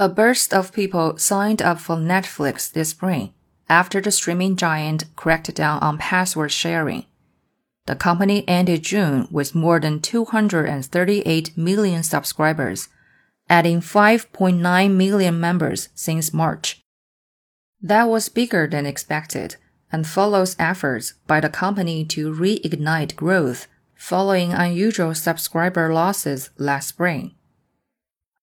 A burst of people signed up for Netflix this spring after the streaming giant cracked down on password sharing. The company ended June with more than 238 million subscribers, adding 5.9 million members since March. That was bigger than expected and follows efforts by the company to reignite growth following unusual subscriber losses last spring.